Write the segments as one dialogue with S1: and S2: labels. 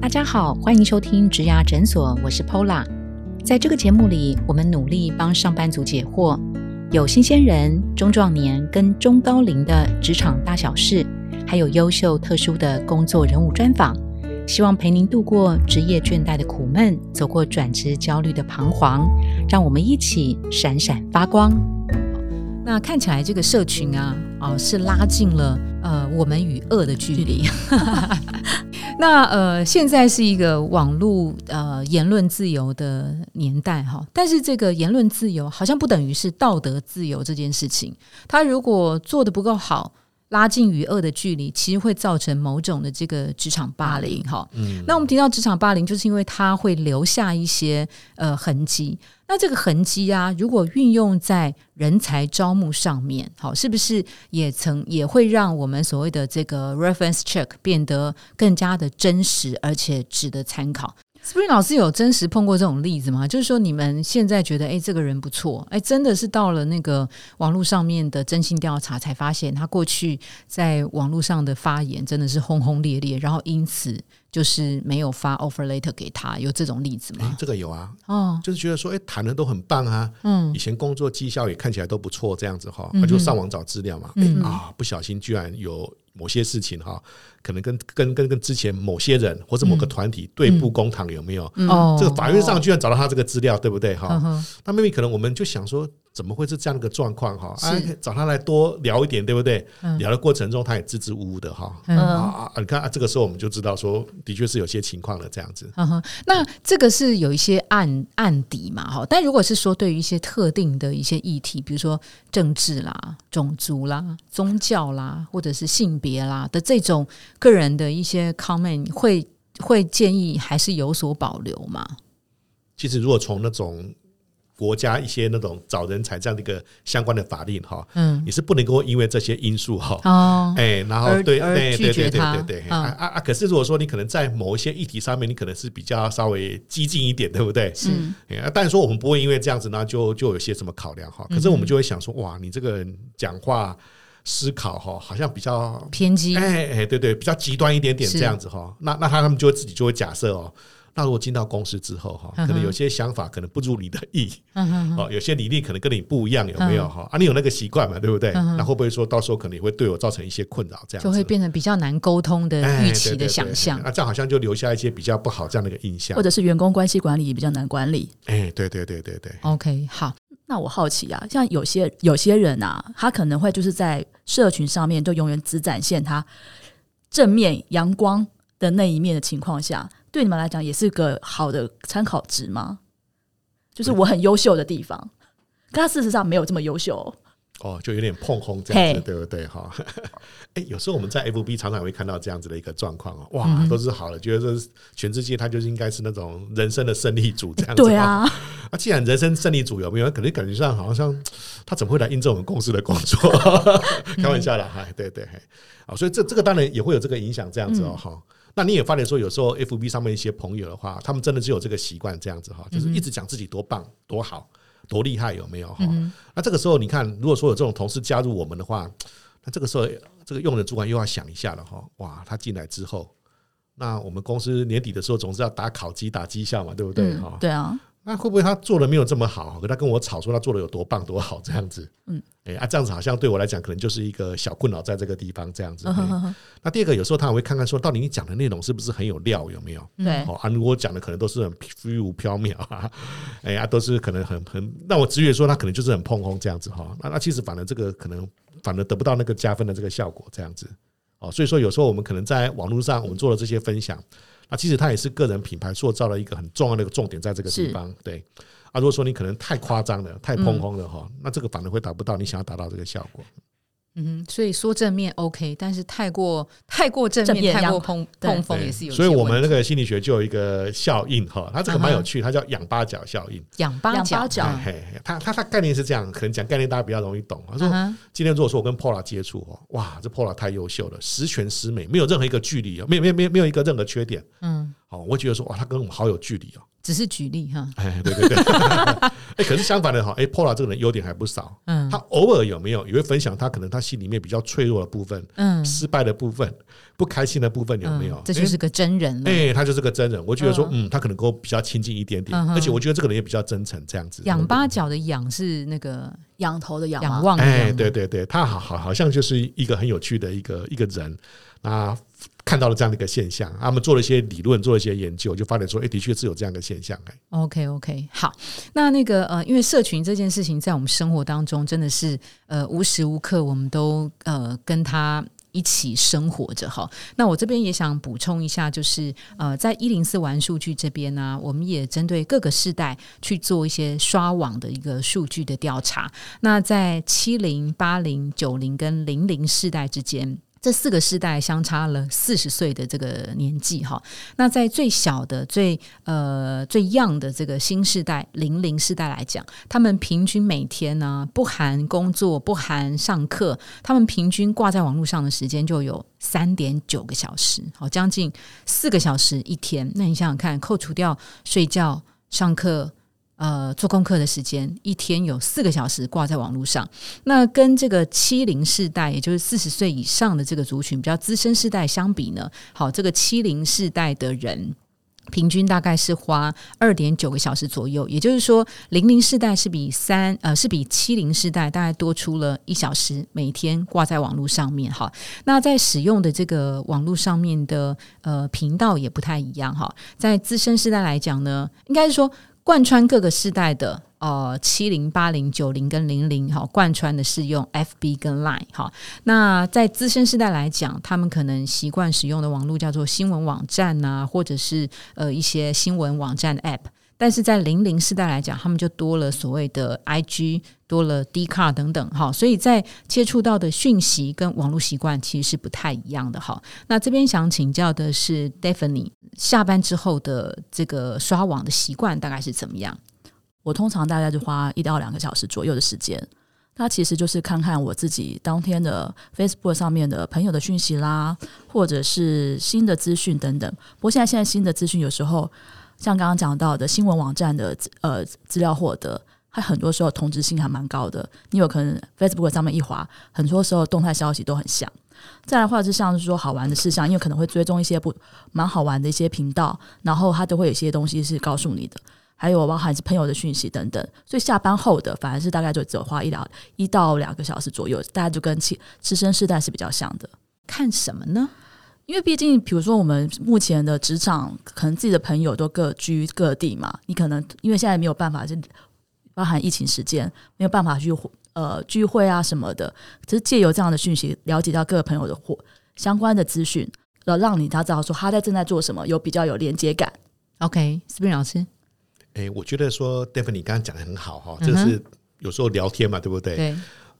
S1: 大家好，欢迎收听植牙诊所，我是 Pola。在这个节目里，我们努力帮上班族解惑，有新鲜人、中壮年跟中高龄的职场大小事，还有优秀特殊的工作人物专访，希望陪您度过职业倦怠的苦闷，走过转职焦虑的彷徨，让我们一起闪闪发光。那看起来这个社群啊，哦是拉近了呃我们与恶的距离。那呃，现在是一个网络呃言论自由的年代哈，但是这个言论自由好像不等于是道德自由这件事情。他如果做的不够好，拉近与恶的距离，其实会造成某种的这个职场霸凌哈。嗯，那我们提到职场霸凌，就是因为它会留下一些呃痕迹。那这个痕迹啊，如果运用在人才招募上面，好，是不是也曾也会让我们所谓的这个 reference check 变得更加的真实，而且值得参考？Spring 老师有真实碰过这种例子吗？就是说，你们现在觉得，哎，这个人不错，哎，真的是到了那个网络上面的征信调查，才发现他过去在网络上的发言真的是轰轰烈烈，然后因此。就是没有发 offer letter 给他，有这种例子吗？
S2: 这个有啊，哦，就是觉得说，哎，谈的都很棒啊，嗯，以前工作绩效也看起来都不错，这样子哈，他就上网找资料嘛，啊，不小心居然有某些事情哈，可能跟跟跟跟之前某些人或者某个团体对簿公堂有没有？哦，这个法院上居然找到他这个资料，对不对？哈，那妹妹可能我们就想说。怎么会是这样的个状况哈？哎，找他来多聊一点，对不对？聊的过程中，他也支支吾吾的哈。啊啊！你看啊，这个时候我们就知道说，的确是有些情况了这样子。
S1: 那这个是有一些案案底嘛哈。但如果是说对于一些特定的一些议题，比如说政治啦、种族啦、宗教啦，或者是性别啦的这种个人的一些 comment，会会建议还是有所保留吗？
S2: 其实如果从那种。国家一些那种找人才这样的一个相关的法令哈，嗯，你是不能够因为这些因素哈，哦，哎，然后对对对对对对对，啊啊啊！可是如果说你可能在某一些议题上面，你可能是比较稍微激进一点，对不对？是，啊，但是说我们不会因为这样子呢，就就有些什么考量哈。可是我们就会想说，哇，你这个人讲话思考哈，好像比较
S1: 偏激，
S2: 哎哎，对对，比较极端一点点这样子哈。那那他他们就会自己就会假设哦。那如果进到公司之后哈，可能有些想法可能不如你的意，哦，有些理念可能跟你不一样，有没有哈？啊，你有那个习惯嘛，对不对？那会不会说到时候可能也会对我造成一些困扰？这样
S1: 就会变成比较难沟通的预期的想象。
S2: 那这样好像就留下一些比较不好这样的一个印象，
S3: 或者是员工关系管理也比较难管理。
S2: 哎，对对对对对。
S1: OK，好。
S3: 那我好奇啊，像有些有些人啊，他可能会就是在社群上面就永远只展现他正面阳光的那一面的情况下。对你们来讲也是个好的参考值吗？就是我很优秀的地方，可他事实上没有这么优秀
S2: 哦，就有点碰轰这样子，对不对？哈，哎，有时候我们在 FB 常常会看到这样子的一个状况哦，哇，都是好的，觉得这全世界他就是应该是那种人生的胜利组这样子，
S3: 对啊。
S2: 啊，既然人生胜利组有没有？可能感觉上好像他怎么会来应征我们公司的工作？开玩笑啦，哈，对对，啊，所以这这个当然也会有这个影响，这样子哦，哈。那你也发现说，有时候 F B 上面一些朋友的话，他们真的是有这个习惯，这样子哈，就是一直讲自己多棒、多好、多厉害，有没有哈？那这个时候，你看，如果说有这种同事加入我们的话，那这个时候，这个用人主管又要想一下了哈。哇，他进来之后，那我们公司年底的时候总是要打考绩、打绩效嘛，对不对哈？
S3: 对啊。
S2: 那会不会他做的没有这么好？可他跟我吵说他做的有多棒多好这样子？嗯，哎啊，这样子好像对我来讲可能就是一个小困扰，在这个地方这样子。那第二个，有时候他也会看看说，到底你讲的内容是不是很有料，有没有？
S3: 对，
S2: 哦啊，如果讲的可能都是很虚无缥缈啊，哎呀，都是可能很很那我直觉说他可能就是很碰轰这样子哈。那那其实反而这个可能反而得不到那个加分的这个效果这样子。哦，所以说有时候我们可能在网络上我们做了这些分享。啊，其实它也是个人品牌塑造了一个很重要的一个重点，在这个地方。对，啊，如果说你可能太夸张了、太蓬轰了哈，那这个反而会达不到你想要达到这个效果。
S1: 嗯，所以说正面 OK，但是太过太过正面、太过碰碰风也是有。
S2: 所以我们那个心理学就有一个效应哈，它这个蛮有趣，它叫仰八角效应。
S1: 仰八角，
S2: 嘿，它它它概念是这样，可能讲概念大家比较容易懂。他说，今天如果说我跟 Pola 接触哦，哇，这 Pola 太优秀了，十全十美，没有任何一个距离，没有没有没有没有一个任何缺点。嗯，好，我会觉得说哇，他跟我们好有距离哦。
S1: 只是举例哈，
S2: 哎，对对对，哎，可是相反的哈，哎，Pola 这个人优点还不少，
S1: 嗯。
S2: 他偶尔有没有也会分享他可能他心里面比较脆弱的部分、
S1: 嗯，
S2: 失败的部分、不开心的部分有没有
S1: 嗯？这就是个真人了。
S2: 哎，哎他就是个真人，我觉得说，嗯，他可能跟我比较亲近一点点
S1: 嗯，
S2: 而且我觉得这个人也比较真诚，这样子。
S1: 仰八角的仰是那个
S3: 仰头的仰
S1: 望的
S2: 哎，
S1: 仰，
S2: 对对对，他好好好像就是一个很有趣的一个一个人，那看到了这样的一个现象，他们做了一些理论，做了一些研究，就发现说，哎，的确是有这样的现象，哎
S1: ，OK OK，好，那那个呃，因为社群这件事情在我们生活当中真的是呃无时无刻我们都呃跟他。一起生活着哈，那我这边也想补充一下，就是呃，在一零四玩数据这边呢、我们也针对各个世代去做一些刷网的一个数据的调查。那在七零、八零、九零跟零零世代之间，这四个世代相差了四十岁的这个年纪哈。那在最小的、最呃最 young 的这个新世代零零世代来讲，他们平均每天呢，不含工作、不含上课，他们平均挂在网络上的时间就有三点九个小时，好，将近四个小时一天。那你想想看，扣除掉睡觉、上课。呃，做功课的时间一天有四个小时挂在网络上，那跟这个七零世代，也就是四十岁以上的这个族群比较资深世代相比呢，好，这个七零世代的人。平均大概是花二点九个小时左右，也就是说，零零世代是比三呃是比七零世代大概多出了一小时，每天挂在网络上面哈。那在使用的这个网络上面的呃频道也不太一样哈。在资深世代来讲呢，应该是说贯穿各个世代的呃七零、八零、九零跟零零哈，贯穿的是用 FB 跟 Line 哈。那在资深世代来讲，他们可能习惯使用的网络叫做新闻网站呐、或者是呃一些新闻网站的 App。但是在零零世代来讲，他们就多了所谓的 IG，多了 D 卡等等哈，所以在接触到的讯息跟网络习惯其实是不太一样的哈。那这边想请教的是 Daphne，下班之后的这个刷网的习惯大概是怎么样？
S3: 我通常大概就花一到两个小时左右的时间。那其实就是看看我自己当天的 Facebook 上面的朋友的讯息啦，或者是新的资讯等等。不过现在现在新的资讯有时候像刚刚讲到的新闻网站的呃资料获得，它很多时候同质性还蛮高的。你有可能 Facebook 上面一滑，很多时候动态消息都很像。再来或者是像是说好玩的事项，因为可能会追踪一些不蛮好玩的一些频道，然后它都会有一些东西是告诉你的。还有包含是朋友的讯息等等，所以下班后的反而是大概就只有花一两一到两个小时左右，大家就跟其资深世代是比较像的。
S1: 看什么呢？
S3: 因为毕竟，比如说我们目前的职场，可能自己的朋友都各居各地嘛，你可能因为现在没有办法，就包含疫情时间，没有办法去呃聚会啊什么的，只是借由这样的讯息，了解到各个朋友的或相关的资讯，然后，让你他知道说他在正在做什么，有比较有连接感。
S1: OK，Spring、老师，
S2: 哎，我觉得说 d e v i n 你刚刚讲的很好哈，
S1: 嗯哼
S2: 这是有时候聊天嘛，对不对？
S1: 对，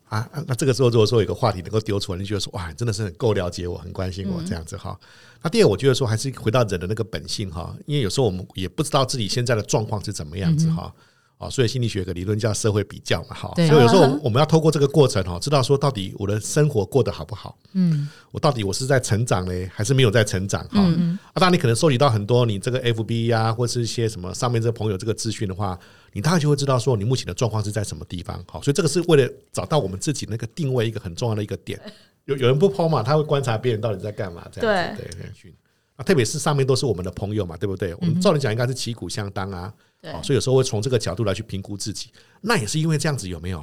S2: 啊，啊那这个时候如果说有个话题能够丢出来，你觉得说哇，你真的是很够了解我，很关心
S1: 嗯
S2: 我这样子哈。那第二，我觉得说还是回到人的那个本性哈，因为有时候我们也不知道自己现在的状况是怎么样子哈。啊，所以心理学有个理论叫社会比较嘛，哈，所以有时候我们要透过这个过程哈，知道说到底我的生活过得好不好，
S1: 嗯
S2: 我到底我是在成长嘞，还是没有在成长哈？
S1: 嗯嗯
S2: 啊，当然你可能收集到很多你这个 FB 呀、或是一些什么上面这个朋友这个资讯的话，你大概就会知道说你目前的状况是在什么地方。好，所以这个是为了找到我们自己那个定位一个很重要的一个点。有有人不抛嘛，他会观察别人到底在干嘛，这样子对对对。啊，特别是上面都是我们的朋友嘛，对不对？我们照理讲应该是旗鼓相当啊，
S3: 对
S2: 哦，所以有时候会从这个角度来去评估自己。那也是因为这样子有没有？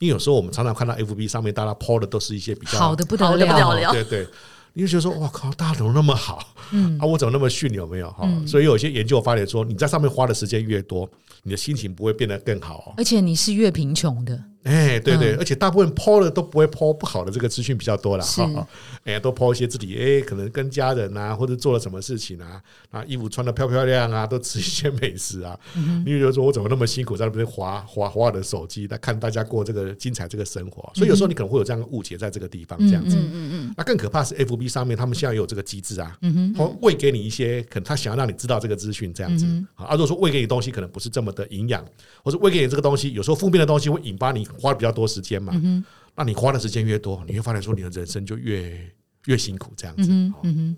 S2: 因为有时候我们常常看到 FB 上面大家抛的都是一些比较
S1: 好的不得了
S2: 对 对，你就觉得说，哇靠，大家怎么那么好？
S1: 嗯
S2: 啊，我怎么那么逊？有没有哈？所以有些研究发现说，你在上面花的时间越多，你的心情不会变得更好哦。
S1: 而且你是越贫穷的，
S2: 哎，对对，
S1: 嗯
S2: 而且大部分抛的都不会抛不好的这个资讯比较多了
S1: 是
S2: 哈。哎，都抛一些自己哎，可能跟家人啊，或者做了什么事情啊，啊，衣服穿的漂漂亮亮啊，都吃一些美食啊。
S1: 嗯
S2: 你比如说我怎么那么辛苦在那边划划划我的手机，来看大家过这个精彩这个生活。所以有时候你可能会有这样的误解在这个地方，这样子。
S3: 嗯嗯嗯，
S2: 那更可怕是 FB 上面他们现在也有这个机制啊，他喂给你一些可能他想要让你知道这个资讯这样子
S1: 嗯
S2: 啊。如果说喂给你东西可能不是这么的营养，或者喂给你这个东西，有时候负面的东西会引发你花比较多时间嘛。
S1: 嗯
S2: 那你花的时间越多，你会发现说你的人生就越越辛苦这样子。
S1: 嗯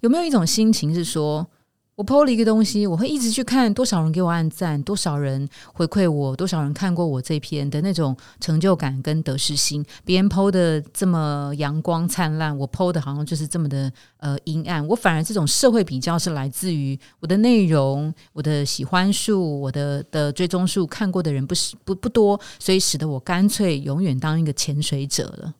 S1: 有没有一种心情是说，我 PO 了一个东西，我会一直去看多少人给我按赞，多少人回馈我，多少人看过我这篇的那种成就感跟得失心。别人 PO 的这么阳光灿烂，我 PO 的好像就是这么的呃阴暗。我反而这种社会比较是来自于我的内容、我的喜欢数、我的的追踪数，看过的人不是不不多，所以使得我干脆永远当一个潜水者了。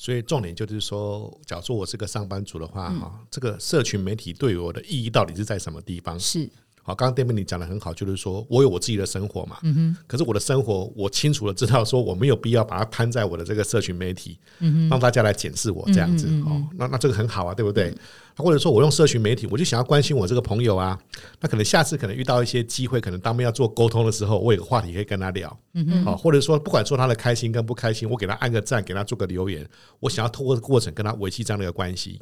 S2: 所以重点就是说，假如说我是个上班族的话，哈，这个社群媒体对我的意义到底是在什么地方？
S1: 是
S2: 好，刚刚 d a m 你讲的很好，就是说我有我自己的生活嘛，嗯哼，可是我的生活，我清楚的知道，说我没有必要把它摊在我的这个社群媒体，嗯哼，让大家来检视我这样子，哦，那那这个很好啊，对不对？或者说我用社群媒体，我就想要关心我这个朋友啊，那可能下次可能遇到一些机会，可能当面要做沟通的时候，我有个话题可以跟他聊，嗯哼，好，或者说不管说他的开心跟不开心，我给他按个赞，给他做个留言，我想要透过这个过程跟他维系这样的一个关系。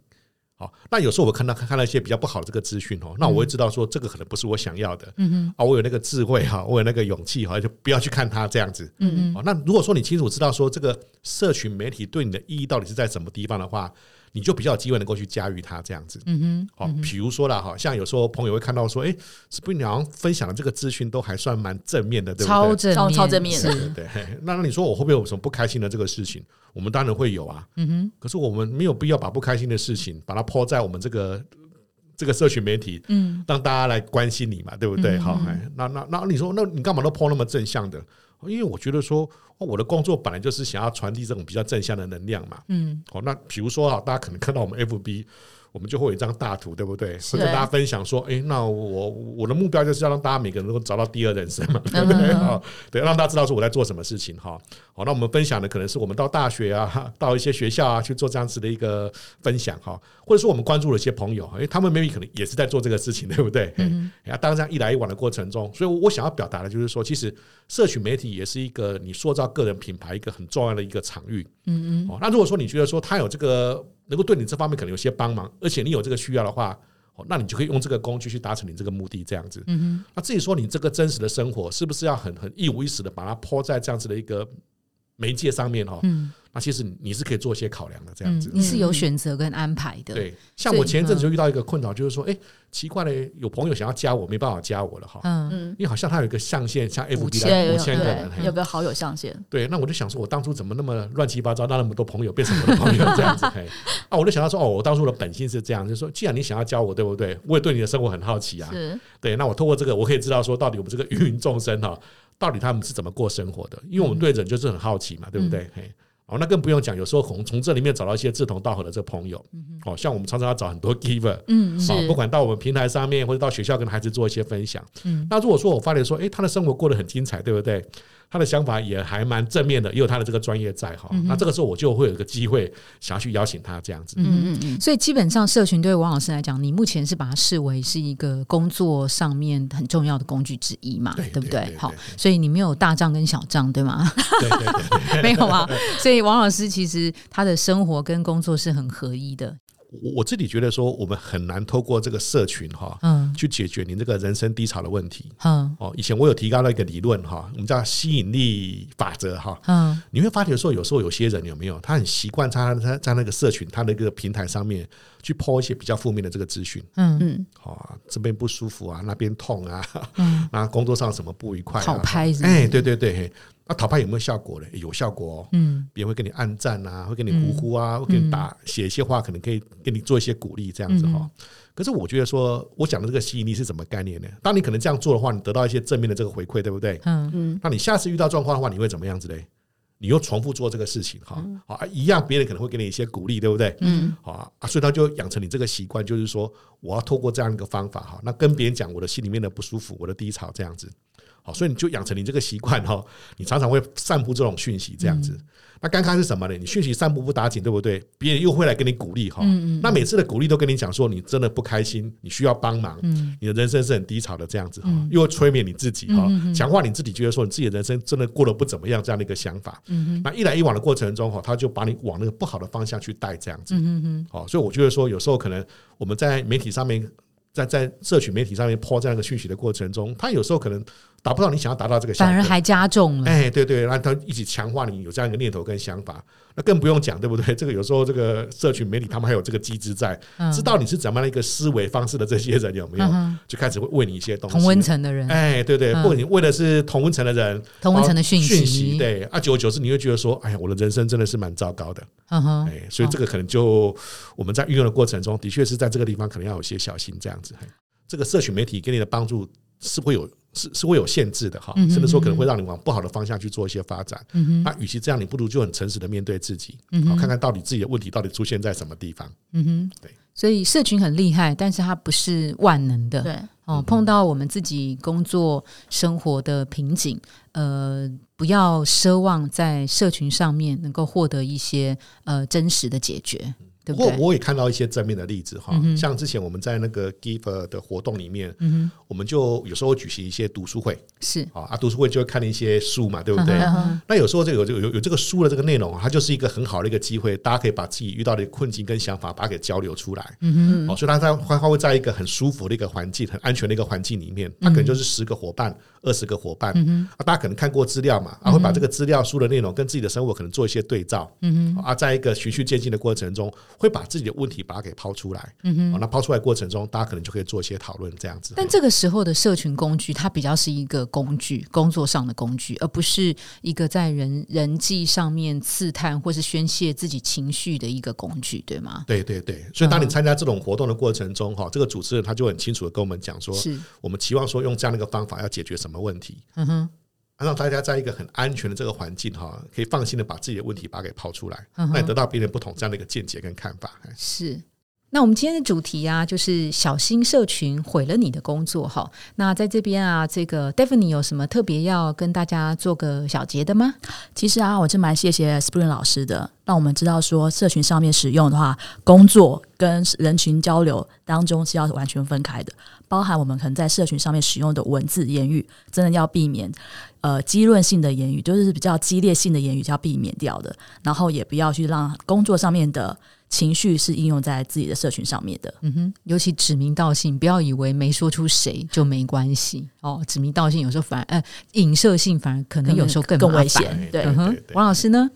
S2: 好，那有时候我看到看到一些比较不好的这个资讯哦，那我会知道说这个可能不是我想要的，嗯嗯，啊，我有那个智慧哈，我有那个勇气哈，就不要去看它这样子，嗯嗯，那如果说你清楚知道说这个社群媒体对你的意义到底是在什么地方的话。你就比较有机会能够去驾驭它这样子，嗯哼，好，比如说啦哈，像有时候朋友会看到说，哎，是不是你好像分享的这个资讯都还算蛮正面的，对不对？
S1: 超正
S3: 超超正面的，
S2: 对。那那你说我会不会有什么不开心的这个事情？我们当然会有啊，嗯哼。可是我们没有必要把不开心的事情把它抛在我们这个这个社群媒体，嗯，让大家来关心你嘛，对不对？好，那那那你说，那你干嘛都抛那么正向的？因为我觉得说，我的工作本来就是想要传递这种比较正向的能量嘛。嗯，好，那比如说哈，大家可能看到我们 FB。我们就会有一张大图，对不对？是跟大家分享说，哎，那我我的目标就是要让大家每个人都找到第二人生嘛，对不对？哈，对，让大家知道说我在做什么事情哈。好，那我们分享的可能是我们到大学啊，到一些学校啊去做这样子的一个分享哈，或者说我们关注了一些朋友，哎，他们 maybe 可能也是在做这个事情，对不对？嗯。然后当这样一来一往的过程中，所以我想要表达的就是说，其实社群媒体也是一个你塑造个人品牌一个很重要的一个场域。嗯嗯。哦，那如果说你觉得说他有这个。能够对你这方面可能有些帮忙，而且你有这个需要的话，哦，那你就可以用这个工具去达成你这个目的，这样子。嗯哼。那至于说你这个真实的生活是不是要很很一五一十的把它抛在这样子的一个媒介上面哈？嗯。那其实你是可以做一些考量的，这样子。
S1: 你是有选择跟安排的。
S2: 对。像我前一阵子就遇到一个困扰，就是说，哎。奇怪嘞，有朋友想要加我，没办法加我了哈。嗯嗯，因为好像他有一个上限，像 F B 的五千个人，
S3: 有个好友上限。
S2: 对，那我就想说，我当初怎么那么乱七八糟，让那么多朋友变成我的朋友这样子？嘿，啊，我就想到说，哦，我当初的本性是这样，就是说，既然你想要教我，对不对？我也对你的生活很好奇啊。是。对，那我透过这个，我可以知道说，到底我们这个芸芸众生哈，到底他们是怎么过生活的？因为我们对人就是很好奇嘛，对不对？嘿。哦，那更不用讲，有时候从从这里面找到一些志同道合的这个朋友，哦，像我们常常要找很多 giver，嗯，啊，不管到我们平台上面或者到学校跟孩子做一些分享，嗯，那如果说我发现说，哎，他的生活过得很精彩，对不对？他的想法也还蛮正面的，也有他的这个专业在哈。那这个时候我就会有一个机会想要去邀请他这样子。嗯
S1: 嗯嗯。所以基本上社群对王老师来讲，你目前是把它视为是一个工作上面很重要的工具之一嘛？对不对？好，所以你没有大账跟小账对吗？
S2: 对对对，
S1: 没有啊。所以王老师其实他的生活跟工作是很合一的。
S2: 我我自己觉得说，我们很难透过这个社群哈，嗯，去解决你这个人生低潮的问题。嗯，哦，以前我有提高了一个理论哈，我们叫吸引力法则哈。嗯，你会发觉说，有时候有些人有没有，他很习惯他他在那个社群，他那个平台上面去抛一些比较负面的这个资讯。嗯嗯，好，这边不舒服啊，那边痛啊，嗯，那工作上什么不愉快，
S1: 好拍，
S2: 哎，对对对。那讨拍有没有效果呢？有效果哦。嗯，别人会给你按赞啊，会给你呼呼啊，会给你打写一些话，可能可以给你做一些鼓励这样子哈。可是我觉得说，我讲的这个吸引力是什么概念呢？当你可能这样做的话，你得到一些正面的这个回馈，对不对？嗯嗯。那你下次遇到状况的话，你会怎么样子嘞？你又重复做这个事情哈，好一样，别人可能会给你一些鼓励，对不对？嗯。好啊，所以他就养成你这个习惯，就是说我要透过这样一个方法哈，那跟别人讲我的心里面的不舒服，我的低潮这样子。好，所以你就养成你这个习惯哈，你常常会散布这种讯息，这样子。那刚刚是什么呢？你讯息散布不打紧，对不对？别人又会来跟你鼓励哈。那每次的鼓励都跟你讲说，你真的不开心，你需要帮忙，你的人生是很低潮的这样子哈，又会催眠你自己哈，强化你自己觉得说你自己的人生真的过得不怎么样这样的一个想法。那一来一往的过程中哈，他就把你往那个不好的方向去带这样子。好，所以我觉得说有时候可能我们在媒体上面。在在社群媒体上面抛这样一个讯息的过程中，他有时候可能达不到你想要达到这个效果，
S1: 反而还加重了。
S2: 哎，对对，让他一起强化你有这样一个念头跟想法，那更不用讲，对不对？这个有时候这个社群媒体他们还有这个机制在，
S1: 嗯。
S2: 知道你是怎么样的一个思维方式的这些人有没有？
S1: 嗯，
S2: 就开始会问你一些东西。
S1: 同温，层的人，
S2: 哎，对对，
S1: 嗯。
S2: 不管你为的是同温层的人，
S1: 同温层的讯
S2: 讯
S1: 息，，
S2: 对，啊，久而久之你会觉得说，哎呀，我的人生真的是蛮糟糕的，
S1: 嗯哼，
S2: 哎，所以这个可能就我们在运用的过程中，的确是在这个地方可能要有些小心，这样子。这个社群媒体给你的帮助是会有是是会有限制的哈，
S1: 嗯
S2: 甚至说可能会让你往不好的方向去做一些发展。那与其这样，你不如就很诚实的面对自己，
S1: 嗯
S2: 好看看到底自己的问题到底出现在什么地方。
S1: 嗯哼，
S2: 对。
S1: 所以社群很厉害，但是它不是万能的。
S3: 对，
S1: 哦，碰到我们自己工作生活的瓶颈，呃，不要奢望在社群上面能够获得一些呃真实的解决，对不
S2: 过我也看到一些正面的例子哈
S1: 嗯，
S2: 像之前我们在那个 Give 的活动里面，
S1: 嗯
S2: 我们就有时候会举行一些读书会。
S1: 哼，是，
S2: 啊，啊，读书会就会看一些书嘛，对不对？
S1: 嗯
S2: 那有时候这个有有有有这个书的这个内容啊，它就是一个很好的一个机会，大家可以把自己遇到的困境跟想法，把它给交流出来。
S1: 嗯
S2: 哦，所以它在它会在一个很舒服的一个环境、很安全的一个环境里面，它可能就是十个伙伴、二十个伙伴，
S1: 嗯
S2: 啊，大家可能看过资料嘛，啊，会把这个资料书的内容跟自己的生活可能做一些对照，
S1: 嗯
S2: 啊，在一个循序渐进的过程中，会把自己的问题把它给抛出来，
S1: 嗯
S2: 啊，那抛出来过程中，大家可能就可以做一些讨论，这样子。
S1: 但这个时候的社群工具，它比较是一个工具，工作上的工具，而不是一个在人人际上面刺探或是宣泄自己情绪的一个工具，对吗？
S2: 对对对，所以当你
S1: 嗯。
S2: 参加这种活动的过程中，哈，这个主持人他就很清楚的跟我们讲说，
S1: 是，
S2: 我们期望说用这样的一个方法要解决什么问题，
S1: 嗯哼，
S2: 让大家在一个很安全的这个环境哈，可以放心的把自己的问题把它给抛出来，
S1: 嗯
S2: 那也得到别人不同这样的一个见解跟看法。哎
S1: 是。那我们今天的主题啊，就是小心社群毁了你的工作哈。那在这边啊，这个 Daphne 有什么特别要跟大家做个小结的吗？
S3: 其实啊，我真蛮谢谢 Spring 老师的，让我们知道说社群上面使用的话，工作跟人群交流当中是要完全分开的，包含我们可能在社群上面使用的文字言语，真的要避免呃激论性的言语，就是比较激烈性的言语是要避免掉的，然后也不要去让工作上面的情绪是应用在自己的社群上面的。
S1: 嗯哼，尤其指名道姓，不要以为没说出谁就没关系哦。指名道姓有时候反而呃影射性反而可能有时候更
S3: 更危险。对
S1: 嗯哼
S2: 对，对
S1: 王老师呢？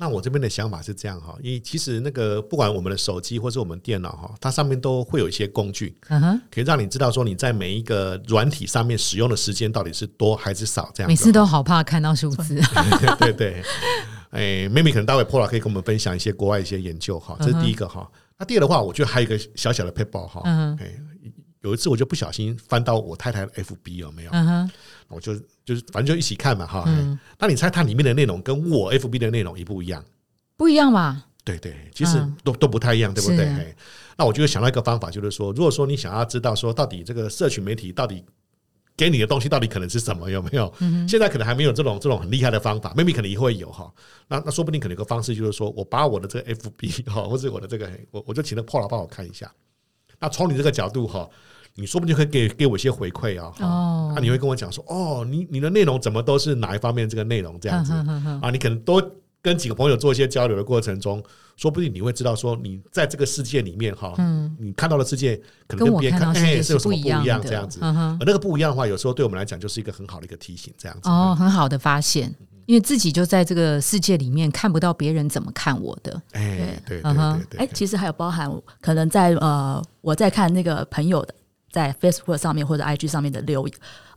S2: 那我这边的想法是这样哈，因为其实那个不管我们的手机或是我们电脑哈，它上面都会有一些工具，
S1: 嗯哼，
S2: 可以让你知道说你在每一个软体上面使用的时间到底是多还是少这样。
S1: 每次都好怕看到数字。
S2: 对 对，哎，maybe 可能待会 Paula 可以跟我们分享一些国外一些研究哈，这是第一个哈。那第二的话，我觉得还有一个小小的 paper 哈，
S1: 嗯
S2: 哎，有一次我就不小心翻到我太太的 FB 有没有？
S1: 嗯哼，
S2: 我就就是反正就一起看嘛哈。
S1: 嗯
S2: 哎那你猜它里面的内容跟我 FB 的内容一不一样？
S1: 不一样吧？
S2: 对对，其实
S1: 嗯
S2: 都、都不太一样，对不对？那我就想到一个方法，就是说，如果说你想要知道说到底这个社群媒体到底给你的东西到底可能是什么，有没有？
S1: 嗯
S2: 现在可能还没有这种这种很厉害的方法，maybe 可能也会有哈。那那说不定可能有个方式，就是说我把我的这个 FB 哈，或者我的这个，我我就请那 Paul 帮我看一下。那从你这个角度哈，你说不定可以给给我一些回馈啊。哈
S1: 哦
S2: 那你会跟我讲说，哦，你你的内容怎么都是哪一方面这个内容这样子啊？你可能多跟几个朋友做一些交流的过程中，说不定你会知道说，你在这个世界里面哈，
S1: 嗯，
S2: 你看到的世界可能
S1: 跟我
S2: 跟别人
S1: 看到世界
S2: 是有什
S1: 不一
S2: 么不一样
S1: 的，
S2: 这样子。
S1: 嗯
S2: 而那个不一样的话，有时候对我们来讲就是一个很好的一个提醒，这样子。
S1: 哦，很好的发现，因为自己就在这个世界里面看不到别人怎么看我的。
S2: 哎，对对对对，
S3: 哎，其实还有包含可能在呃，我在看那个朋友的在 Facebook 上面或者 IG 上面的留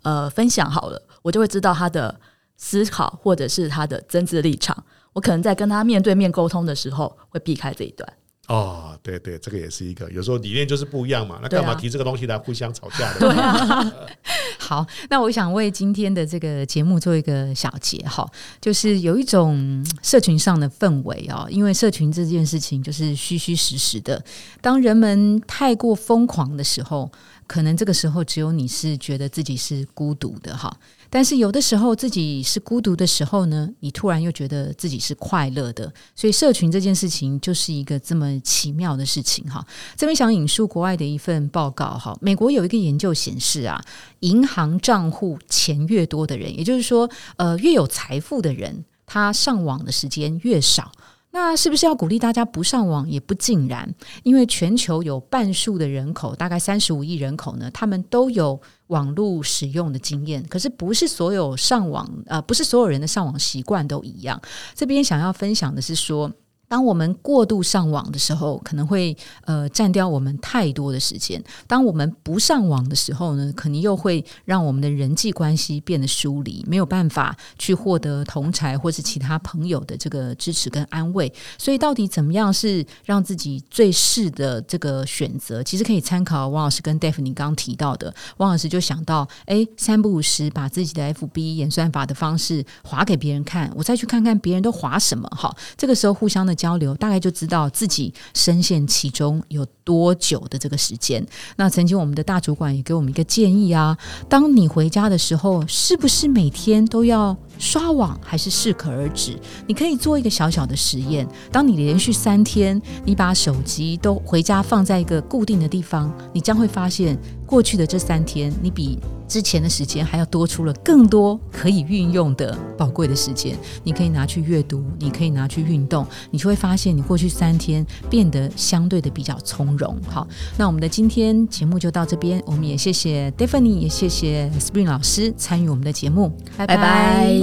S3: 呃分享好了，我就会知道他的思考或者是他的政治立场。我可能在跟他面对面沟通的时候，会避开这一段。
S2: 哦，对对，这个也是一个，有时候理念就是不一样嘛，那干嘛提这个东西来互相吵架的？
S3: 对啊，
S1: 好，那我想为今天的这个节目做一个小结哈，就是有一种嗯社群上的氛围哦，因为社群这件事情就是虚虚实实的，当人们太过疯狂的时候，可能这个时候只有你是觉得自己是孤独的哈。但是有的时候自己是孤独的时候呢，你突然又觉得自己是快乐的，所以社群这件事情就是一个这么奇妙的事情哈。这边想引述国外的一份报告哈，美国有一个研究显示啊，银行账户钱越多的人，也就是说，呃，越有财富的人，他上网的时间越少。那是不是要鼓励大家不上网？也不尽然，因为全球有半数的人口，大概三十五亿人口呢，他们都有网络使用的经验。可是不是所有上网，啊，不是所有人的上网习惯都一样。这边想要分享的是说。当我们过度上网的时候，可能会呃占掉我们太多的时间；当我们不上网的时候呢，可能又会让我们的人际关系变得疏离，没有办法去获得同才或是其他朋友的这个支持跟安慰。所以，到底怎么样是让自己最适的这个选择？其实可以参考王老师跟戴夫你刚刚提到的。王老师就想到，哎，三不五时把自己的 FB 演算法的方式划给别人看，我再去看看别人都划什么。哈，这个时候互相的。交流大概就知道自己深陷其中有多久的这个时间。那曾经我们的大主管也给我们一个建议啊，当你回家的时候，是不是每天都要刷网，还是适可而止？你可以做一个小小的实验：当你连续三天，你把手机都回家放在一个固定的地方，你将会发现，过去的这三天，你比之前的时间还要多出了更多可以运用的宝贵的时间。你可以拿去阅读，你可以拿去运动，你就会发现你过去三天变得相对的比较从容。好，那我们的今天节目就到这边，我们也谢谢 d e p h a n y 也谢谢 Spring 老师参与我们的节目，
S2: 拜拜，